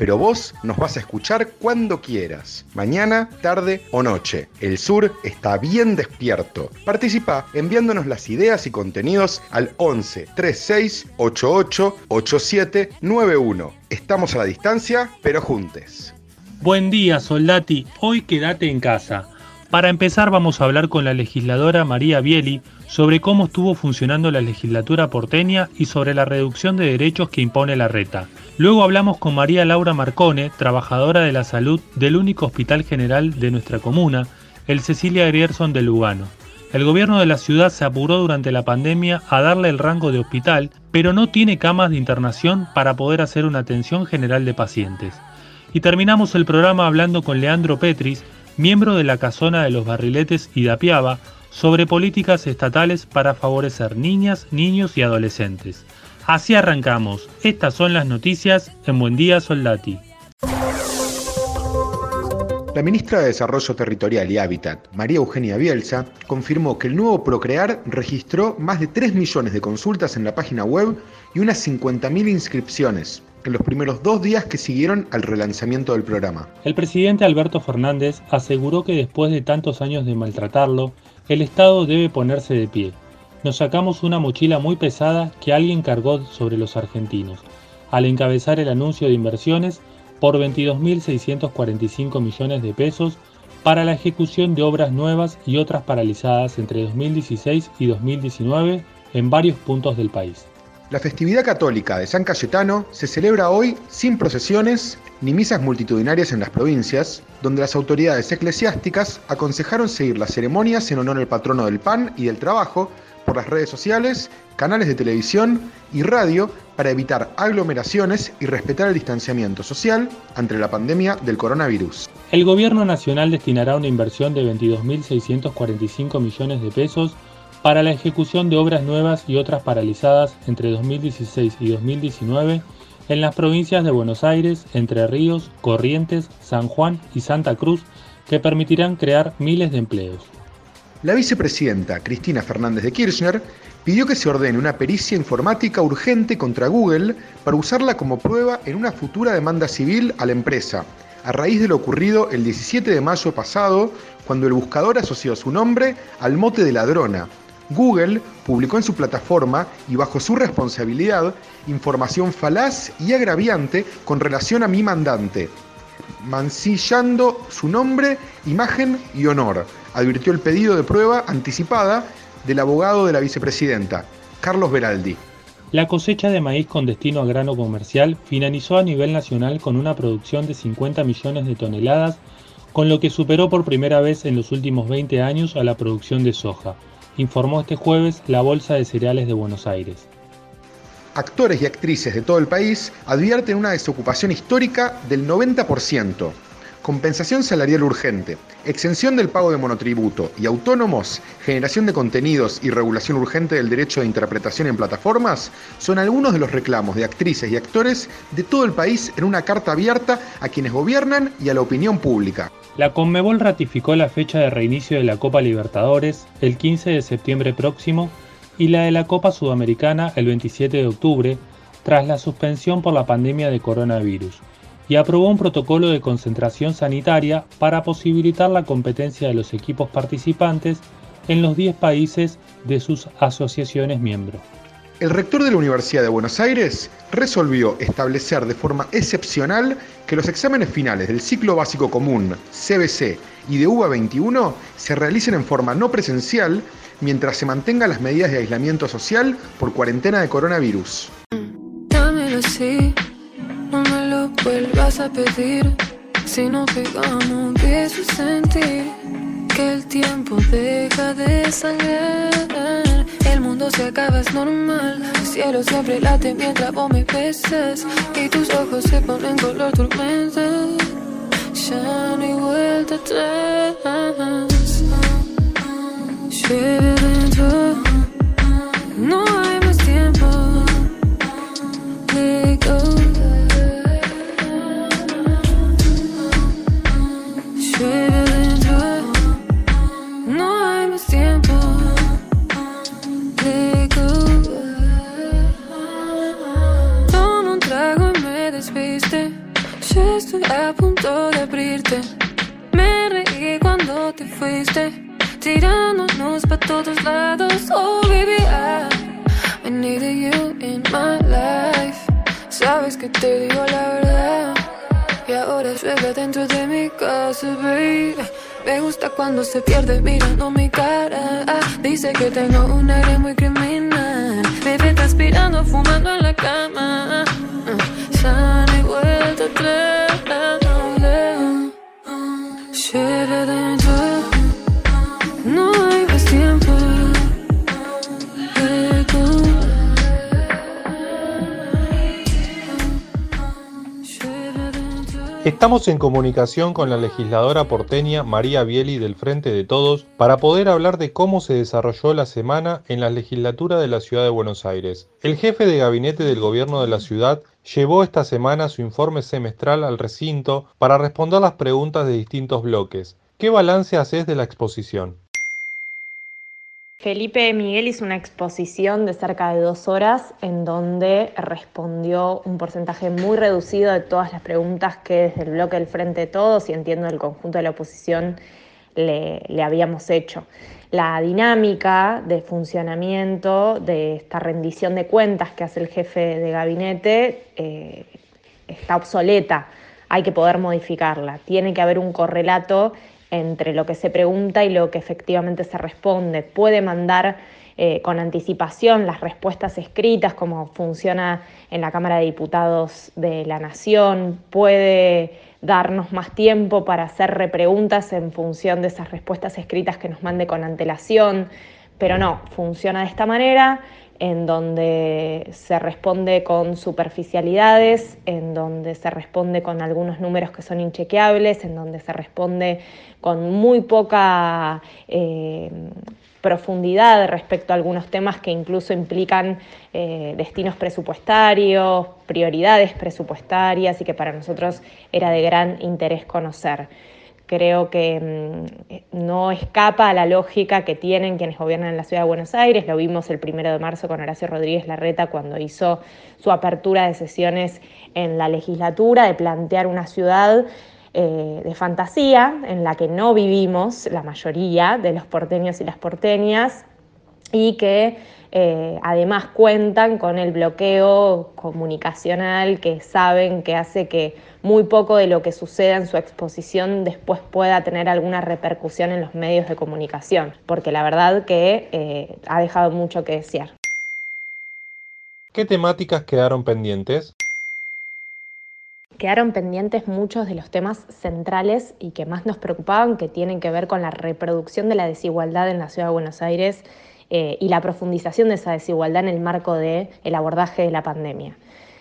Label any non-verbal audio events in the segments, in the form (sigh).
pero vos nos vas a escuchar cuando quieras, mañana, tarde o noche. El sur está bien despierto. Participa enviándonos las ideas y contenidos al 11 36 88 87 91. Estamos a la distancia, pero juntes. Buen día, Soldati. Hoy quédate en casa. Para empezar vamos a hablar con la legisladora María Bieli sobre cómo estuvo funcionando la legislatura porteña y sobre la reducción de derechos que impone la reta. Luego hablamos con María Laura Marcone, trabajadora de la salud del único hospital general de nuestra comuna, el Cecilia Grierson de Lugano. El gobierno de la ciudad se apuró durante la pandemia a darle el rango de hospital, pero no tiene camas de internación para poder hacer una atención general de pacientes. Y terminamos el programa hablando con Leandro Petris, miembro de la Casona de los Barriletes y Dapiaba, sobre políticas estatales para favorecer niñas, niños y adolescentes. Así arrancamos. Estas son las noticias en Buen Día Soldati. La ministra de Desarrollo Territorial y Hábitat, María Eugenia Bielsa, confirmó que el nuevo Procrear registró más de 3 millones de consultas en la página web y unas 50.000 inscripciones en los primeros dos días que siguieron al relanzamiento del programa. El presidente Alberto Fernández aseguró que después de tantos años de maltratarlo, el Estado debe ponerse de pie. Nos sacamos una mochila muy pesada que alguien cargó sobre los argentinos, al encabezar el anuncio de inversiones por 22.645 millones de pesos para la ejecución de obras nuevas y otras paralizadas entre 2016 y 2019 en varios puntos del país. La festividad católica de San Cayetano se celebra hoy sin procesiones ni misas multitudinarias en las provincias, donde las autoridades eclesiásticas aconsejaron seguir las ceremonias en honor al patrono del pan y del trabajo por las redes sociales, canales de televisión y radio para evitar aglomeraciones y respetar el distanciamiento social ante la pandemia del coronavirus. El gobierno nacional destinará una inversión de 22.645 millones de pesos para la ejecución de obras nuevas y otras paralizadas entre 2016 y 2019 en las provincias de Buenos Aires, Entre Ríos, Corrientes, San Juan y Santa Cruz que permitirán crear miles de empleos. La vicepresidenta Cristina Fernández de Kirchner pidió que se ordene una pericia informática urgente contra Google para usarla como prueba en una futura demanda civil a la empresa, a raíz de lo ocurrido el 17 de mayo pasado, cuando el buscador asoció su nombre al mote de ladrona, Google publicó en su plataforma y bajo su responsabilidad información falaz y agraviante con relación a mi mandante, mancillando su nombre, imagen y honor, advirtió el pedido de prueba anticipada del abogado de la vicepresidenta, Carlos Beraldi. La cosecha de maíz con destino a grano comercial finalizó a nivel nacional con una producción de 50 millones de toneladas, con lo que superó por primera vez en los últimos 20 años a la producción de soja informó este jueves la Bolsa de Cereales de Buenos Aires. Actores y actrices de todo el país advierten una desocupación histórica del 90%, compensación salarial urgente, exención del pago de monotributo y autónomos, generación de contenidos y regulación urgente del derecho de interpretación en plataformas son algunos de los reclamos de actrices y actores de todo el país en una carta abierta a quienes gobiernan y a la opinión pública. La Conmebol ratificó la fecha de reinicio de la Copa Libertadores el 15 de septiembre próximo y la de la Copa Sudamericana el 27 de octubre, tras la suspensión por la pandemia de coronavirus, y aprobó un protocolo de concentración sanitaria para posibilitar la competencia de los equipos participantes en los 10 países de sus asociaciones miembros. el rector de la Universidad de Buenos Aires resolvió establecer de forma excepcional que los exámenes finales del ciclo básico común, CBC y de UBA 21 se realicen en forma no presencial mientras se mantengan las medidas de aislamiento social por cuarentena de coronavirus. Dámelo vuelvas a pedir. Si no pegamos, empiezo a sentir que el tiempo deja de sangrar. El mundo se acaba, es normal. El cielo siempre late mientras vos me besas. Y tus ojos se ponen color tormenta. Ya no hay vuelta atrás. Llueve dentro. No abrirte. Me reí cuando te fuiste. Tirándonos para todos lados. Oh, baby, I, I needed you in my life. Sabes que te digo la verdad. Y ahora llueve dentro de mi casa, baby. Me gusta cuando se pierde mirando mi cara. Dice que tengo un aire muy criminal. Me ve transpirando, fumando en la cama. Ah, ya no hay vuelta. Estamos en comunicación con la legisladora porteña María Bieli del Frente de Todos para poder hablar de cómo se desarrolló la semana en la legislatura de la Ciudad de Buenos Aires. El jefe de gabinete del gobierno de la ciudad llevó esta semana su informe semestral al recinto para responder las preguntas de distintos bloques. ¿Qué balance haces de la exposición? Felipe Miguel hizo una exposición de cerca de dos horas en donde respondió un porcentaje muy reducido de todas las preguntas que desde el bloque del Frente de Todos y entiendo el conjunto de la oposición le, le habíamos hecho. La dinámica de funcionamiento de esta rendición de cuentas que hace el jefe de gabinete eh, está obsoleta, hay que poder modificarla, tiene que haber un correlato entre lo que se pregunta y lo que efectivamente se responde. Puede mandar eh, con anticipación las respuestas escritas, como funciona en la Cámara de Diputados de la Nación, puede darnos más tiempo para hacer repreguntas en función de esas respuestas escritas que nos mande con antelación, pero no, funciona de esta manera en donde se responde con superficialidades, en donde se responde con algunos números que son inchequeables, en donde se responde con muy poca eh, profundidad respecto a algunos temas que incluso implican eh, destinos presupuestarios, prioridades presupuestarias y que para nosotros era de gran interés conocer creo que mm, no escapa a la lógica que tienen quienes gobiernan en la ciudad de Buenos Aires. Lo vimos el primero de marzo con Horacio Rodríguez Larreta cuando hizo su apertura de sesiones en la legislatura, de plantear una ciudad eh, de fantasía en la que no vivimos la mayoría de los porteños y las porteñas y que eh, además cuentan con el bloqueo comunicacional que saben que hace que muy poco de lo que suceda en su exposición después pueda tener alguna repercusión en los medios de comunicación, porque la verdad que eh, ha dejado mucho que desear. ¿Qué temáticas quedaron pendientes? Quedaron pendientes muchos de los temas centrales y que más nos preocupaban, que tienen que ver con la reproducción de la desigualdad en la ciudad de Buenos Aires eh, y la profundización de esa desigualdad en el marco del el abordaje de la pandemia.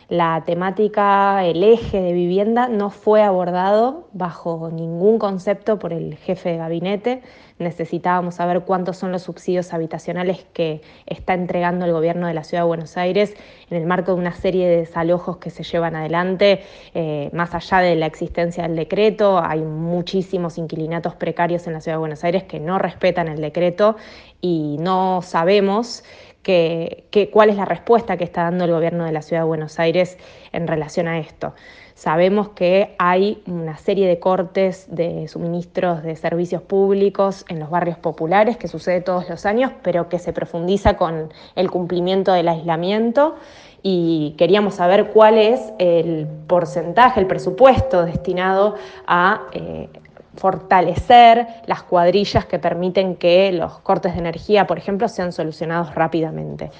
La temática, el eje de vivienda no fue abordado bajo ningún concepto por el jefe de gabinete. Necesitábamos saber cuántos son los subsidios habitacionales que está entregando el gobierno de la Ciudad de Buenos Aires en el marco de una serie de desalojos que se llevan adelante, eh, más allá de la existencia del decreto. Hay muchísimos inquilinatos precarios en la Ciudad de Buenos Aires que no respetan el decreto y no sabemos que, que, cuál es la respuesta que está dando el gobierno de la Ciudad de Buenos Aires en relación a esto. Sabemos que hay una serie de cortes de suministros de servicios públicos en los barrios populares que sucede todos los años, pero que se profundiza con el cumplimiento del aislamiento y queríamos saber cuál es el porcentaje, el presupuesto destinado a eh, fortalecer las cuadrillas que permiten que los cortes de energía, por ejemplo, sean solucionados rápidamente.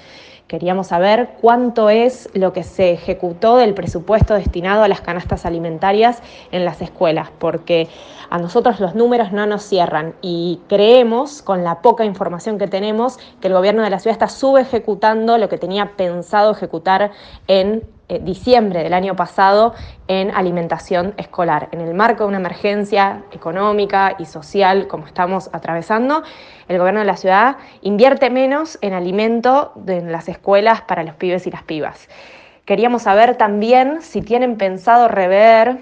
Queríamos saber cuánto es lo que se ejecutó del presupuesto destinado a las canastas alimentarias en las escuelas, porque a nosotros los números no nos cierran y creemos, con la poca información que tenemos, que el gobierno de la ciudad está subejecutando lo que tenía pensado ejecutar en eh, diciembre del año pasado en alimentación escolar. En el marco de una emergencia económica y social como estamos atravesando, el gobierno de la ciudad invierte menos en alimento en las escuelas para los pibes y las pibas. Queríamos saber también si tienen pensado rever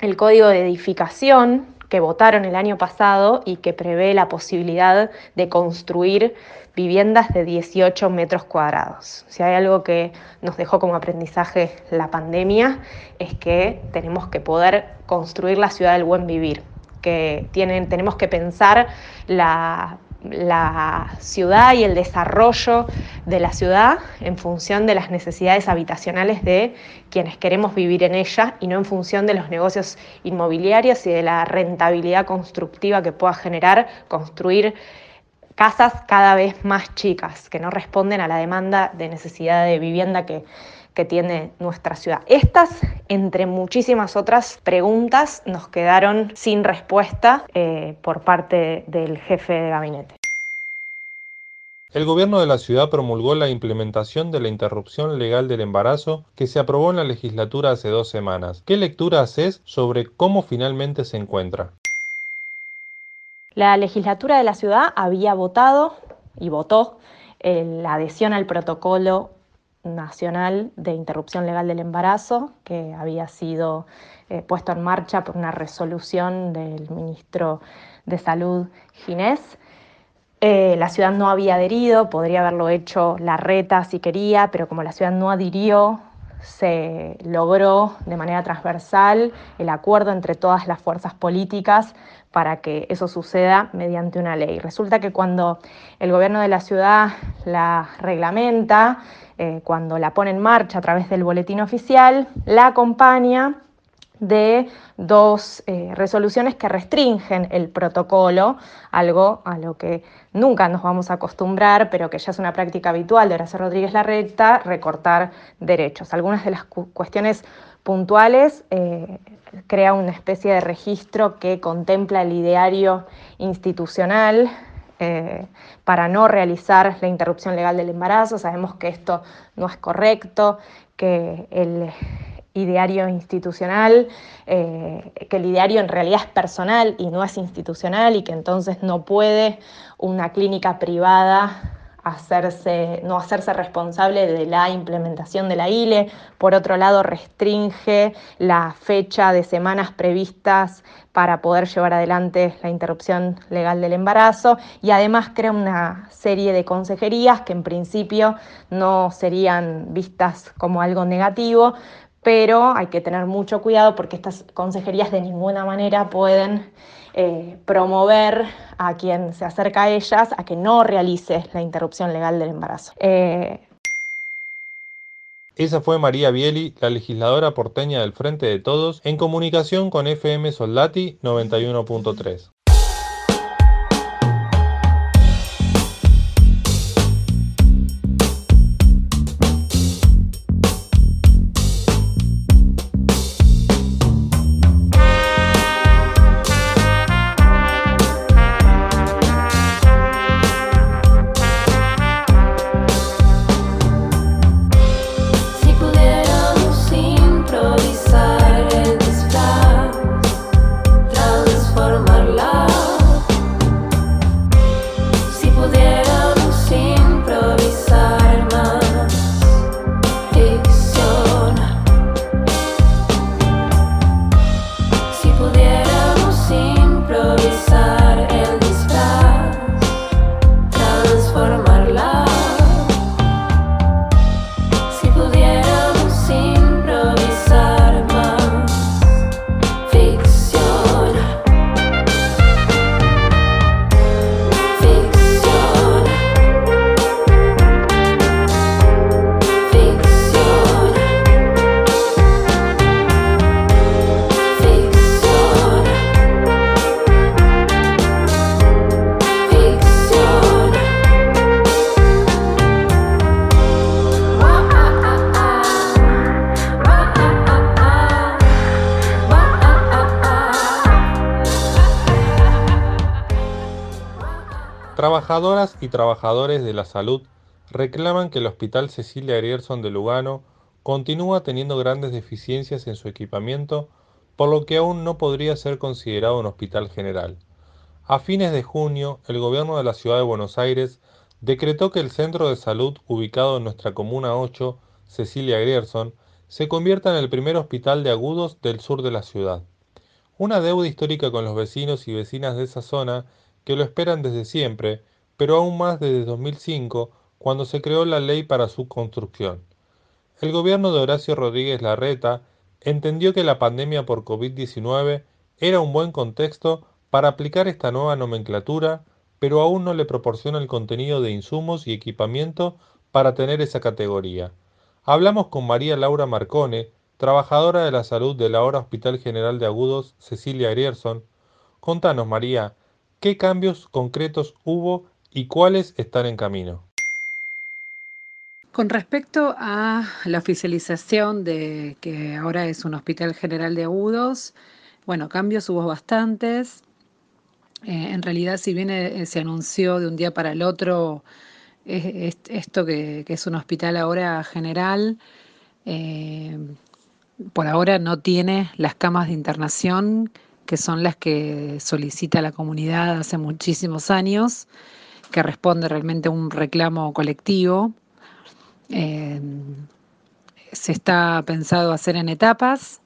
el código de edificación que votaron el año pasado y que prevé la posibilidad de construir viviendas de 18 metros cuadrados. Si hay algo que nos dejó como aprendizaje la pandemia es que tenemos que poder construir la ciudad del buen vivir, que tienen, tenemos que pensar la la ciudad y el desarrollo de la ciudad en función de las necesidades habitacionales de quienes queremos vivir en ella y no en función de los negocios inmobiliarios y de la rentabilidad constructiva que pueda generar construir casas cada vez más chicas, que no responden a la demanda de necesidad de vivienda que, tiene nuestra ciudad. Estas, entre muchísimas otras preguntas, nos quedaron sin respuesta eh, por parte del jefe de gabinete. El gobierno de la ciudad promulgó la implementación de la interrupción legal del embarazo que se aprobó en la legislatura hace dos semanas. ¿Qué lectura haces sobre cómo finalmente se encuentra? La legislatura de la ciudad había votado y votó eh, la adhesión al protocolo nacional de interrupción legal del embarazo que había sido eh, puesto en marcha por una resolución del ministro de Salud Ginés. Eh, la ciudad no había adherido, podría haberlo hecho la reta si quería, pero como la ciudad no adhirió, se logró de manera transversal el acuerdo entre todas las fuerzas políticas para que eso suceda mediante una ley. Resulta que cuando el gobierno de la ciudad la reglamenta, eh, cuando la pone en marcha a través del boletín oficial, la acompaña de dos eh, resoluciones que restringen el protocolo, algo a lo que nunca nos vamos a acostumbrar, pero que ya es una práctica habitual de Horacio Rodríguez Larreta, recortar derechos. Algunas de las cuestiones puntuales eh, crea una especie de registro que contempla el ideario institucional eh, para no realizar la interrupción legal del embarazo. Sabemos que esto no es correcto, que el ideario institucional, eh, que el ideario en realidad es personal y no es institucional y que entonces no puede una clínica privada hacerse, no hacerse responsable de la implementación de la ILE. Por otro lado, restringe la fecha de semanas previstas para poder llevar adelante la interrupción legal del embarazo y además crea una serie de consejerías que en principio no serían vistas como algo negativo, pero hay que tener mucho cuidado porque estas consejerías de ninguna manera pueden eh, promover a quien se acerca a ellas a que no realice la interrupción legal del embarazo. Eh, esa fue María Bieli, la legisladora porteña del Frente de Todos, en comunicación con FM Soldati 91.3. trabajadores de la salud reclaman que el Hospital Cecilia Grierson de Lugano continúa teniendo grandes deficiencias en su equipamiento, por lo que aún no podría ser considerado un hospital general. A fines de junio, el gobierno de la ciudad de Buenos Aires decretó que el centro de salud ubicado en nuestra comuna 8, Cecilia Grierson, se convierta en el primer hospital de agudos del sur de la ciudad. Una deuda histórica con los vecinos y vecinas de esa zona que lo esperan desde siempre, pero aún más desde 2005, cuando se creó la ley para su construcción. El gobierno de Horacio Rodríguez Larreta entendió que la pandemia por COVID-19 era un buen contexto para aplicar esta nueva nomenclatura, pero aún no le proporciona el contenido de insumos y equipamiento para tener esa categoría. Hablamos con María Laura Marcone, trabajadora de la salud del ahora Hospital General de Agudos Cecilia Grierson. Contanos, María, ¿qué cambios concretos hubo y cuáles están en camino? Con respecto a la oficialización de que ahora es un hospital general de agudos, bueno, cambios hubo bastantes. Eh, en realidad, si bien eh, se anunció de un día para el otro esto que, es un hospital ahora general, eh, por ahora no tiene las camas de internación, que son las que solicita la comunidad hace muchísimos años, que responde realmente a un reclamo colectivo se está pensado hacer en etapas.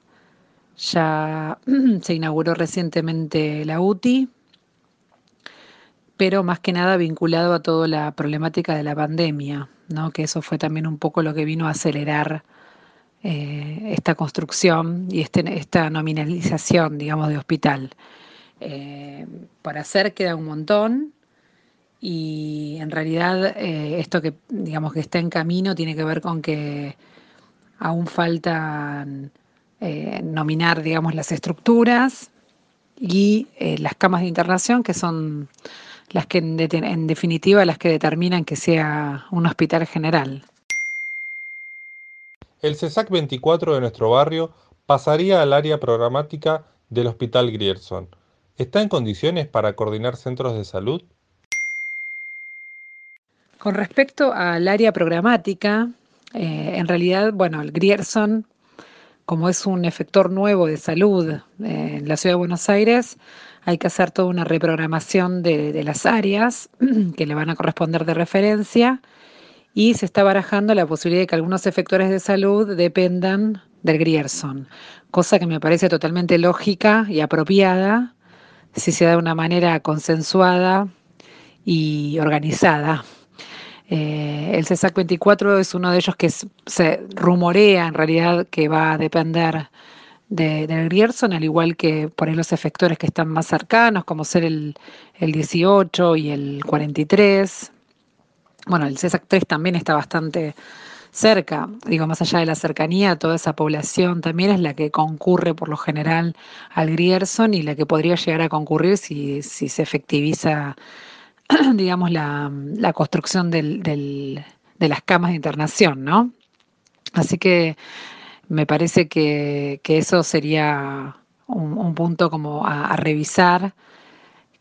Ya (clears throat) se inauguró recientemente la UTI, pero más que nada vinculado a toda la problemática de la pandemia, ¿no? que eso fue también un poco lo que vino a acelerar eh, esta construcción y este, esta nominalización, digamos, de hospital. Eh, por hacer queda un montón, y en realidad eh, esto que digamos que está en camino tiene que ver con que aún falta eh, nominar digamos las estructuras y eh, las camas de internación que son las que en, en definitiva las que determinan que sea un hospital general. El CESAC 24 de nuestro barrio pasaría al área programática del Hospital Grierson. ¿Está en condiciones para coordinar centros de salud? Con respecto al área programática, eh, en realidad, bueno, el Grierson, como es un efector nuevo de salud eh, en la ciudad de Buenos Aires, hay que hacer toda una reprogramación de, las áreas (clears throat) que le van a corresponder de referencia y se está barajando la posibilidad de que algunos efectores de salud dependan del Grierson, cosa que me parece totalmente lógica y apropiada si se da de una manera consensuada y organizada. Eh, el CESAC 24 es uno de ellos que se rumorea en realidad que va a depender del Grierson, al igual que por ahí los efectores que están más cercanos, como ser el, 18 y el 43. Bueno, el CESAC 3 también está bastante cerca, digo, más allá de la cercanía, toda esa población también es la que concurre por lo general al Grierson y la que podría llegar a concurrir si, si se efectiviza (clears throat) digamos, la, construcción de las camas de internación, ¿no? Así que me parece que, eso sería un, punto como a, revisar,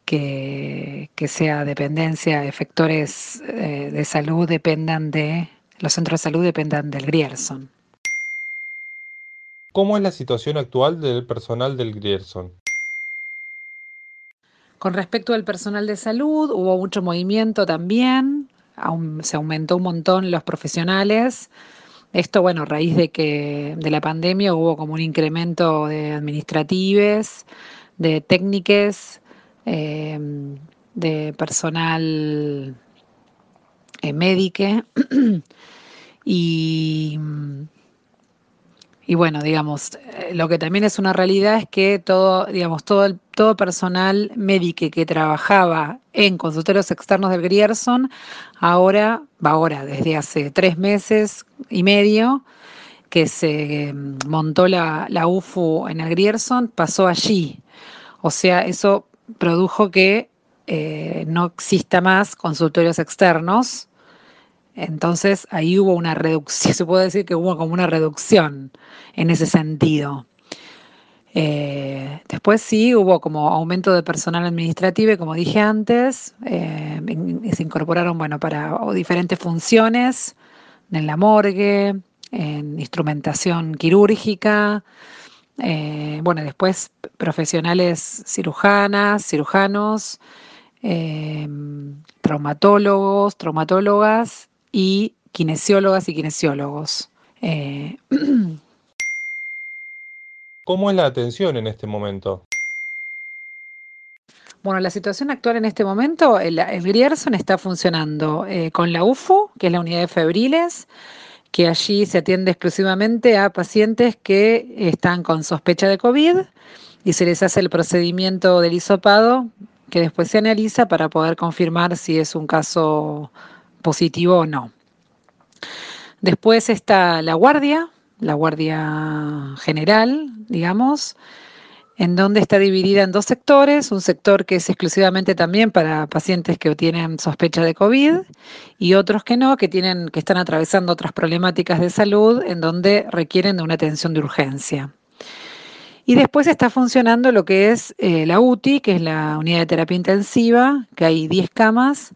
que, sea dependencia, efectores eh, de salud dependan de, los centros de salud dependan del Grierson. ¿Cómo es la situación actual del personal del Grierson? Con respecto al personal de salud, hubo mucho movimiento también, se aumentó un montón los profesionales. Esto, bueno, a raíz de que de la pandemia hubo como un incremento de administratives, de técnicas, eh, de personal eh, médico (clears throat) y y bueno, digamos, eh, lo que también es una realidad es que todo, digamos, todo el todo personal médico que trabajaba en consultorios externos del Grierson, ahora, va ahora, desde hace tres meses y medio, que se mm, montó la, la UFU en el Grierson, pasó allí. O sea, eso produjo que eh, no exista más consultorios externos entonces ahí hubo una reducción, (laughs) se puede decir que hubo como una reducción en ese sentido. Eh, después sí hubo como aumento de personal administrativo como dije antes, eh, se incorporaron bueno, para diferentes funciones en la morgue, en instrumentación quirúrgica, eh, bueno, después profesionales cirujanas, cirujanos, traumatólogos, traumatólogas y kinesiólogas y kinesiólogos. (clears throat) ¿Cómo es la atención en este momento? Bueno, la situación actual en este momento, el, Grierson está funcionando eh, con la UFU, que es la unidad de febriles, que allí se atiende exclusivamente a pacientes que están con sospecha de COVID y se les hace el procedimiento del hisopado que después se analiza para poder confirmar si es un caso positivo o no. Después está la guardia, la Guardia General, digamos, en donde está dividida en dos sectores, un sector que es exclusivamente también para pacientes que tienen sospecha de COVID y otros que no, que tienen que están atravesando otras problemáticas de salud en donde requieren de una atención de urgencia. Y después está funcionando lo que es eh, la UTI, que es la unidad de terapia intensiva, que hay 10 camas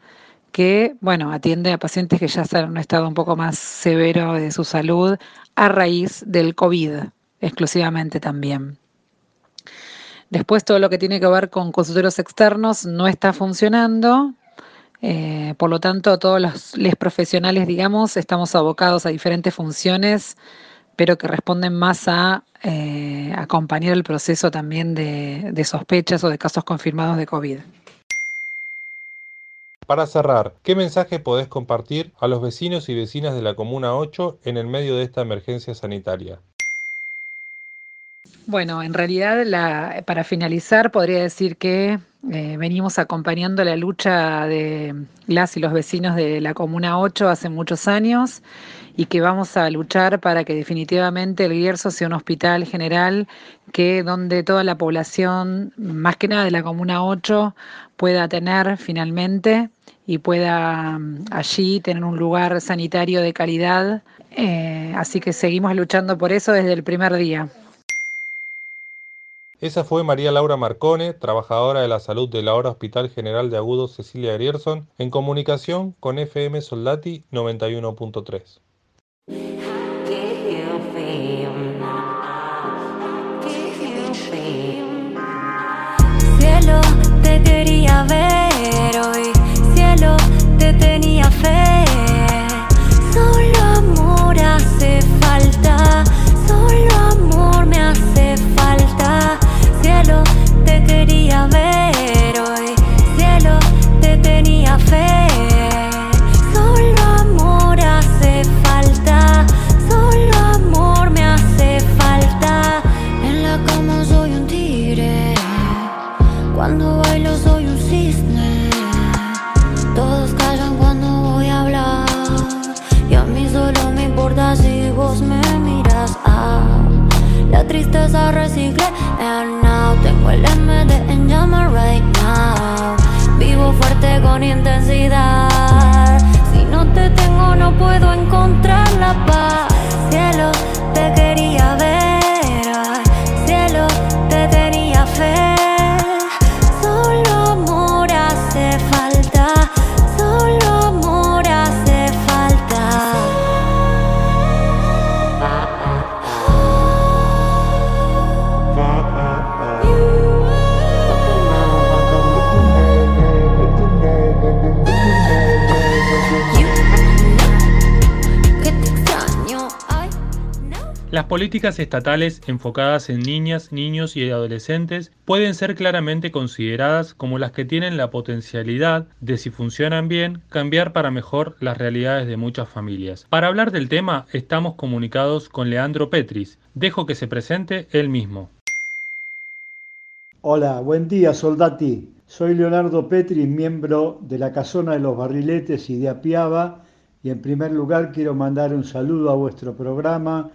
que, bueno, atiende a pacientes que ya están en un estado un poco más severo de su salud a raíz del COVID, exclusivamente también. Después todo lo que tiene que ver con consultorios externos no está funcionando, eh, por lo tanto todos los, profesionales, digamos, estamos abocados a diferentes funciones, pero que responden más a eh, acompañar el proceso también de, de sospechas o de casos confirmados de COVID. Para cerrar, ¿qué mensaje podés compartir a los vecinos y vecinas de la Comuna 8 en el medio de esta emergencia sanitaria? Bueno, en realidad, para finalizar, podría decir que eh, venimos acompañando la lucha de las y los vecinos de la Comuna 8 hace muchos años y que vamos a luchar para que definitivamente el Guierzo sea un hospital general que donde toda la población, más que nada de la Comuna 8, pueda tener finalmente y pueda mm, allí tener un lugar sanitario de calidad. Eh, así que seguimos luchando por eso desde el primer día. Esa fue María Laura Marcone, trabajadora de la salud de la Hora Hospital General de Agudos Cecilia Grierson, en comunicación con FM Soldati 91.3. te tenía fe. Políticas estatales enfocadas en niñas, niños y adolescentes pueden ser claramente consideradas como las que tienen la potencialidad de, si funcionan bien, cambiar para mejor las realidades de muchas familias. Para hablar del tema estamos comunicados con Leandro Petris. Dejo que se presente él mismo. Hola, buen día soldati. Soy Leonardo Petris, miembro de la Casona de los Barriletes y de Apiaba y en primer lugar quiero mandar un saludo a vuestro programa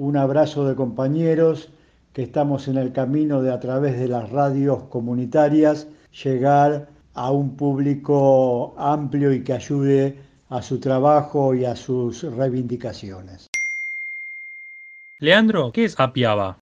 un abrazo de compañeros que estamos en el camino de a través de las radios comunitarias llegar a un público amplio y que ayude a su trabajo y a sus reivindicaciones. Leandro, ¿qué es Apiaba?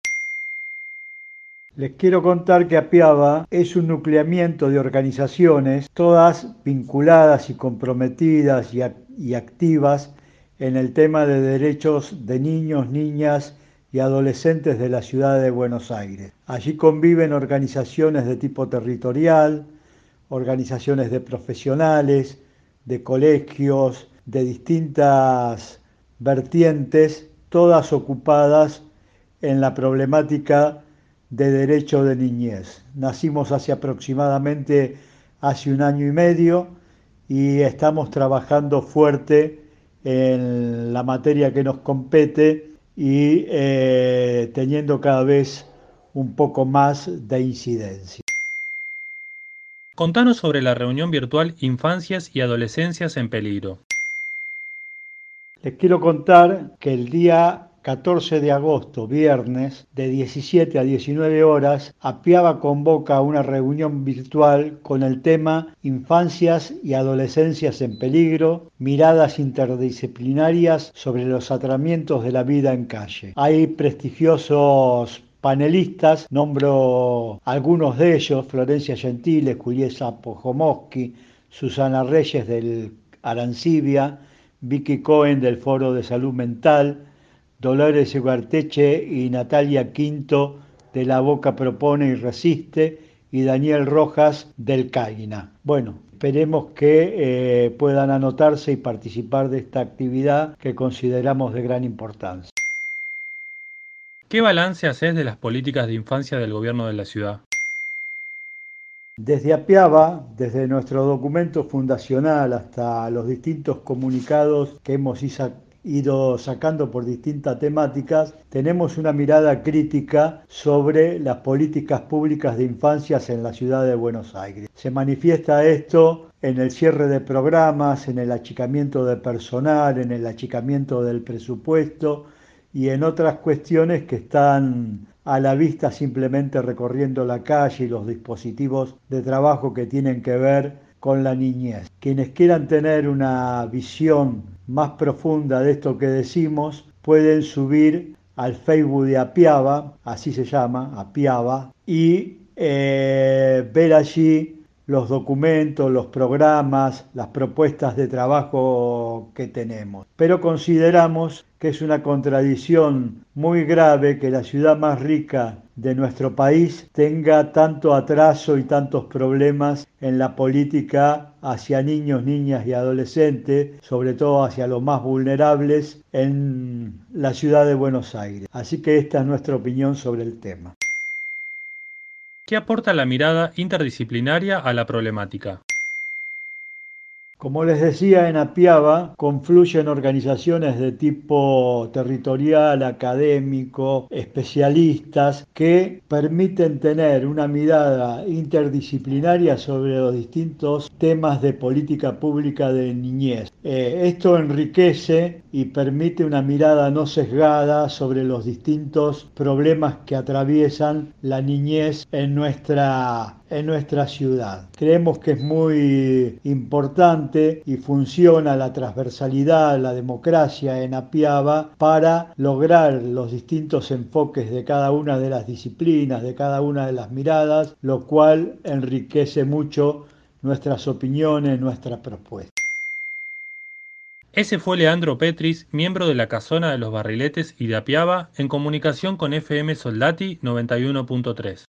Les quiero contar que Apiaba es un nucleamiento de organizaciones, todas vinculadas y comprometidas y, y activas en el tema de derechos de niños, niñas y adolescentes de la ciudad de Buenos Aires. Allí conviven organizaciones de tipo territorial, organizaciones de profesionales, de colegios, de distintas vertientes, todas ocupadas en la problemática de derecho de niñez. Nacimos hace aproximadamente hace un año y medio y estamos trabajando fuerte en la materia que nos compete y eh, teniendo cada vez un poco más de incidencia. Contanos sobre la reunión virtual Infancias y Adolescencias en Peligro. Les quiero contar que el día 14 de agosto, viernes, de 17 a 19 horas, Apiaba convoca una reunión virtual con el tema Infancias y Adolescencias en Peligro, miradas interdisciplinarias sobre los atramientos de la vida en calle. Hay prestigiosos panelistas, nombro algunos de ellos, Florencia Gentile, Julieta Pojomowski, Susana Reyes del Arancibia, Vicky Cohen del Foro de Salud Mental, Dolores Eguarteche y Natalia Quinto de La Boca Propone y Resiste y Daniel Rojas del CAINA. Bueno, esperemos que eh, puedan anotarse y participar de esta actividad que consideramos de gran importancia. ¿Qué balance haces de las políticas de infancia del gobierno de la ciudad? Desde Apiaba, desde nuestro documento fundacional hasta los distintos comunicados que hemos ido sacando por distintas temáticas, tenemos una mirada crítica sobre las políticas públicas de infancias en la ciudad de Buenos Aires. Se manifiesta esto en el cierre de programas, en el achicamiento de personal, en el achicamiento del presupuesto y en otras cuestiones que están a la vista simplemente recorriendo la calle y los dispositivos de trabajo que tienen que ver con la niñez. Quienes quieran tener una visión más profunda de esto que decimos, pueden subir al Facebook de Apiaba, así se llama, Apiaba, y eh, ver allí los documentos, los programas, las propuestas de trabajo que tenemos. Pero consideramos que es una contradicción muy grave que la ciudad más rica de nuestro país tenga tanto atraso y tantos problemas en la política hacia niños, niñas y adolescentes, sobre todo hacia los más vulnerables en la ciudad de Buenos Aires. Así que esta es nuestra opinión sobre el tema. ¿Qué aporta la mirada interdisciplinaria a la problemática? Como les decía, en Apiaba confluyen organizaciones de tipo territorial, académico, especialistas, que permiten tener una mirada interdisciplinaria sobre los distintos temas de política pública de niñez. Eh, esto enriquece y permite una mirada no sesgada sobre los distintos problemas que atraviesan la niñez en nuestra en nuestra ciudad. Creemos que es muy importante y funciona la transversalidad, la democracia en Apiaba para lograr los distintos enfoques de cada una de las disciplinas, de cada una de las miradas, lo cual enriquece mucho nuestras opiniones, nuestras propuestas. Ese fue Leandro Petris, miembro de la Casona de los Barriletes y de Apiaba, en comunicación con FM Soldati 91.3.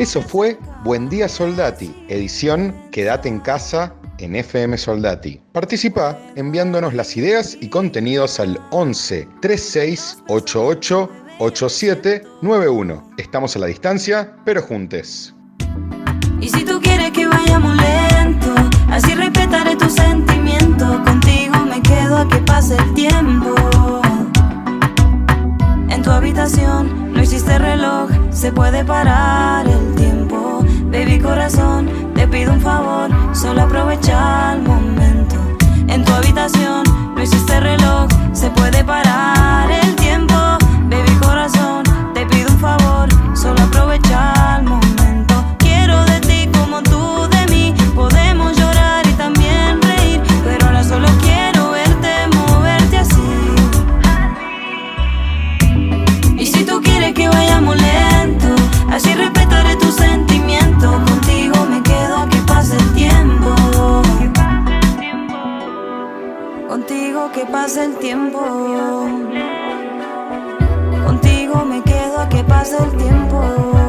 Eso fue Buen Día Soldati, edición Quédate en casa en FM Soldati. Participa enviándonos las ideas y contenidos al 11 36 88 87 91. Estamos a la distancia, pero juntes. Y si tú quieres que vayamos lento, así respetaré tus sentimientos. Contigo me quedo a que pase el tiempo. En tu habitación no hiciste reloj, se puede parar el tiempo. Baby corazón, te pido un favor, solo aprovecha el momento. En tu habitación no hiciste reloj, se puede parar el tiempo. Baby corazón, pase el tiempo. Contigo me quedo a que pase el tiempo.